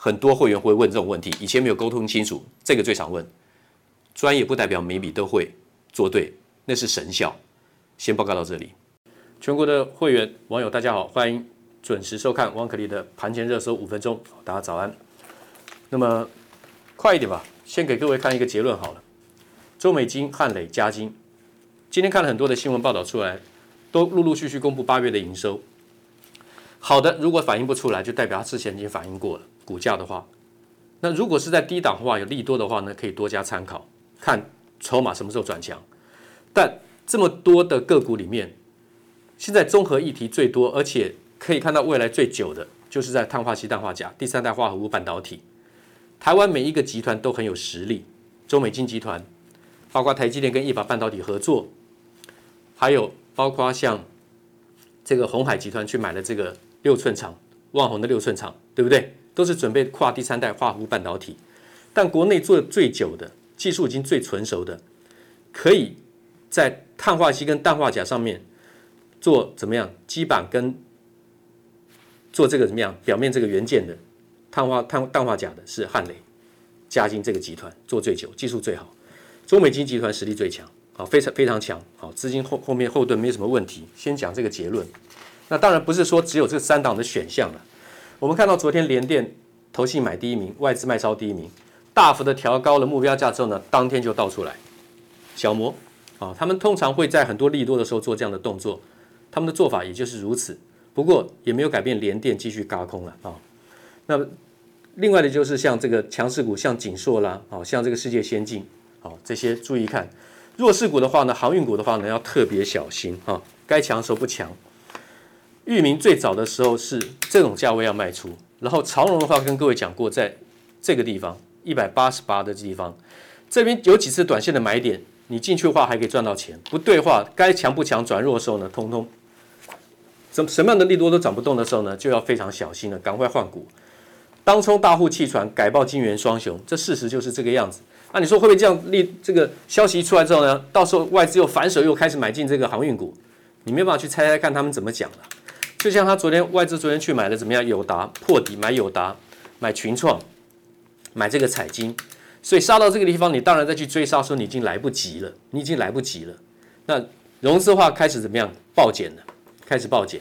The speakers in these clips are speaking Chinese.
很多会员会问这种问题，以前没有沟通清楚，这个最常问。专业不代表每笔都会做对，那是神效。先报告到这里。全国的会员网友大家好，欢迎。准时收看王可立的盘前热搜五分钟，大家早安。那么快一点吧，先给各位看一个结论好了。中美金、汉磊、嘉金，今天看了很多的新闻报道出来，都陆陆续续公布八月的营收。好的，如果反映不出来，就代表它之前已经反映过了股价的话。那如果是在低档的话，有利多的话呢，可以多加参考，看筹码什么时候转强。但这么多的个股里面，现在综合议题最多，而且。可以看到未来最久的就是在碳化矽、氮化镓、第三代化合物半导体。台湾每一个集团都很有实力，中美金集团，包括台积电跟意法半导体合作，还有包括像这个鸿海集团去买了这个六寸厂，万宏的六寸厂，对不对？都是准备跨第三代化合物半导体。但国内做的最久的技术已经最成熟的，可以在碳化锡跟氮化镓上面做怎么样基板跟做这个怎么样？表面这个元件的碳化碳氮化镓的是汉雷、嘉兴这个集团做最久，技术最好。中美金集团实力最强，好，非常非常强，好，资金后后面后盾没什么问题。先讲这个结论。那当然不是说只有这三档的选项了。我们看到昨天联电投信买第一名，外资卖超第一名，大幅的调高了目标价之后呢，当天就倒出来。小摩啊，他们通常会在很多利多的时候做这样的动作，他们的做法也就是如此。不过也没有改变，联电继续轧空了啊。那另外的就是像这个强势股，像景硕啦，啊，像这个世界先进，好，这些注意看。弱势股的话呢，航运股的话呢，要特别小心啊。该强的时候不强。域名最早的时候是这种价位要卖出，然后长荣的话跟各位讲过，在这个地方一百八十八的地方，这边有几次短线的买点，你进去的话还可以赚到钱。不对话，该强不强转弱的时候呢，通通。什什么样的利多都涨不动的时候呢，就要非常小心了，赶快换股。当冲大户弃船，改报金圆双雄，这事实就是这个样子。那、你说会不会这样利？这个消息一出来之后呢，到时候外资又反手又开始买进这个航运股，你没办法去猜猜看他们怎么讲的。就像他昨天外资昨天去买的怎么样？友达破底买友达，买群创，买这个彩晶，所以杀到这个地方，你当然再去追杀，说你已经来不及了，你已经来不及了。那融资化开始怎么样？暴减了，开始暴减。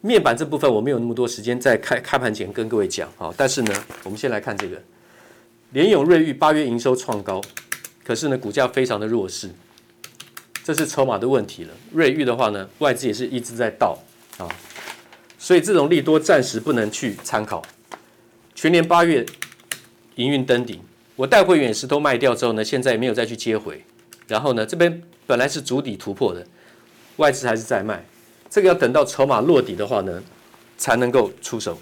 面板这部分我没有那么多时间在开开盘前跟各位讲啊，但是呢，我们先来看这个联咏、瑞昱八月营收创高，可是呢股价非常的弱势，这是筹码的问题了。瑞昱的话呢，外资也是一直在倒。啊，所以这种利多暂时不能去参考。全年八月营运登顶，我带会员也是都卖掉之后呢，现在也没有再去接回。然后呢，这边本来是足底突破的，外资还是在卖。这个要等到筹码落底的话呢，才能够出手。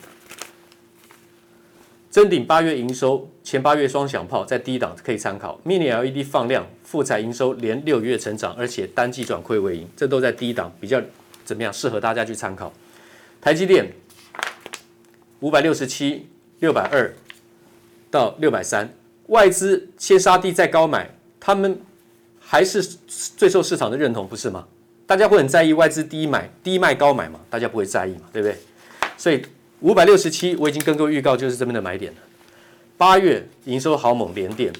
臻鼎八月营收前八月双响炮在低档可以参考。Mini LED 放量，富彩营收连六月成长，而且单季转亏为盈，这都在低档比较。怎么样？适合大家去参考。台积电五百六十七、六百二到六百三，外资先杀低再高买，他们还是最受市场的认同，不是吗？大家会很在意外资低买、低卖高买吗？大家不会在意嘛，对不对？所以五百六十七，我已经跟各位预告，就是这边的买点了。八月营收好猛，连电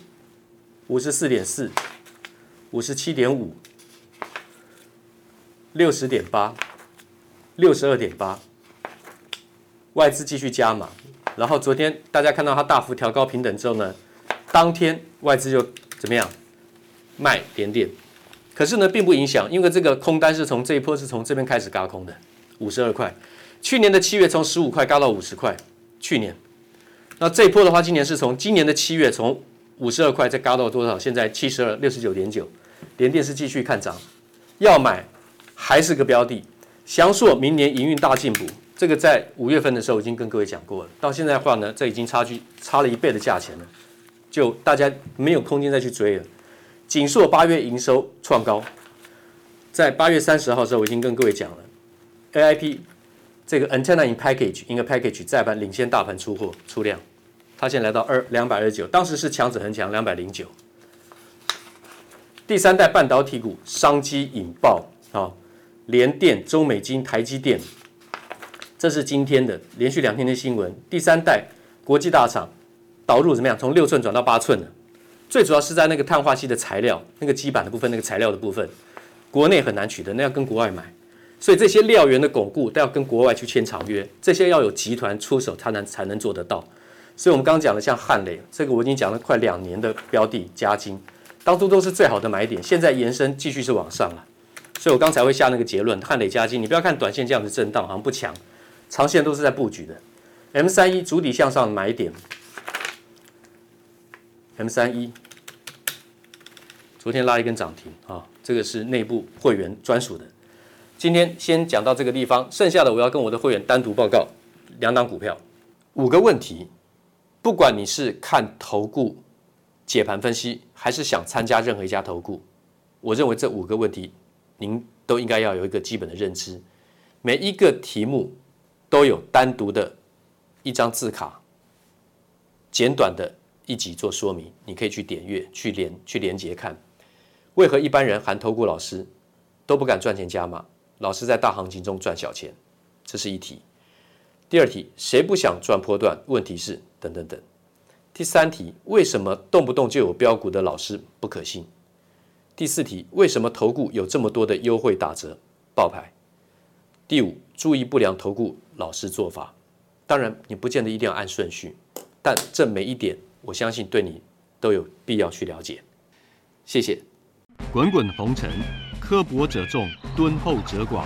五十四点四、五十七点五。六十点八，六十二点八，外资继续加码，然后昨天大家看到它大幅调高平等之后呢，当天外资就怎么样卖点点，可是呢并不影响，因为这个空单是从这一波是从这边开始轧空的，五十二块，去年的七月从十五块轧到五十块，去年，那这一波的话，今年是从今年的七月从五十二块再轧到多少？现在七十二，六十九点九，联电是继续看涨，要买。还是个标的，翔硕明年营运大进步，这个在五月份的时候已经跟各位讲过了。到现在的话呢，这已经差距差了一倍的价钱了，就大家没有空间再去追了。景硕八月营收创高，在八月三十号的时候我已经跟各位讲了，AIP 这个 Antenna in Package in a Package 再盘领先大盘出货出量，它现在来到二两百二十九，当时是强者恒强两百零九。第三代半导体股商机引爆啊！联电、中美金、台积电，这是今天的连续两天的新闻。第三代国际大厂导入怎么样？从六寸转到八寸了。最主要是在那个碳化矽的材料，那个基板的部分，那个材料的部分，国内很难取得，那要跟国外买。所以这些料源的巩固都要跟国外去签长约，这些要有集团出手才能才能做得到。所以我们刚刚讲的像汉磊，这个我已经讲了快两年的标的，嘉金，当初都是最好的买点，现在延伸继续是往上了。所以我刚才会下那个结论，汉磊加金，你不要看短线这样子震荡，好像不强，长线都是在布局的。M 三一主底向上买点，M 三一昨天拉一根涨停啊，这个是内部会员专属的。今天先讲到这个地方，剩下的我要跟我的会员单独报告两档股票，五个问题，不管你是看投顾解盘分析，还是想参加任何一家投顾，我认为这五个问题。您都应该要有一个基本的认知，每一个题目都有单独的一张字卡，简短的一集做说明，你可以去点阅、去连、去连接看。为何一般人含投顾老师都不敢赚钱加码，老师在大行情中赚小钱？这是一题。第二题，谁不想赚波段？问题是等等等。第三题，为什么动不动就有标股的老师不可信？第四题，为什么投顾有这么多的优惠打折报牌？第五，注意不良投顾老师做法。当然，你不见得一定要按顺序，但这每一点，我相信对你都有必要去了解。谢谢。滚滚红尘，刻薄者众，敦厚者寡；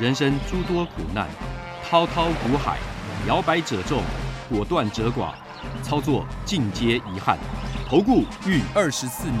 人生诸多苦难，滔滔苦海，摇摆者众，果断者寡。操作尽皆遗憾。投顾逾二十四年。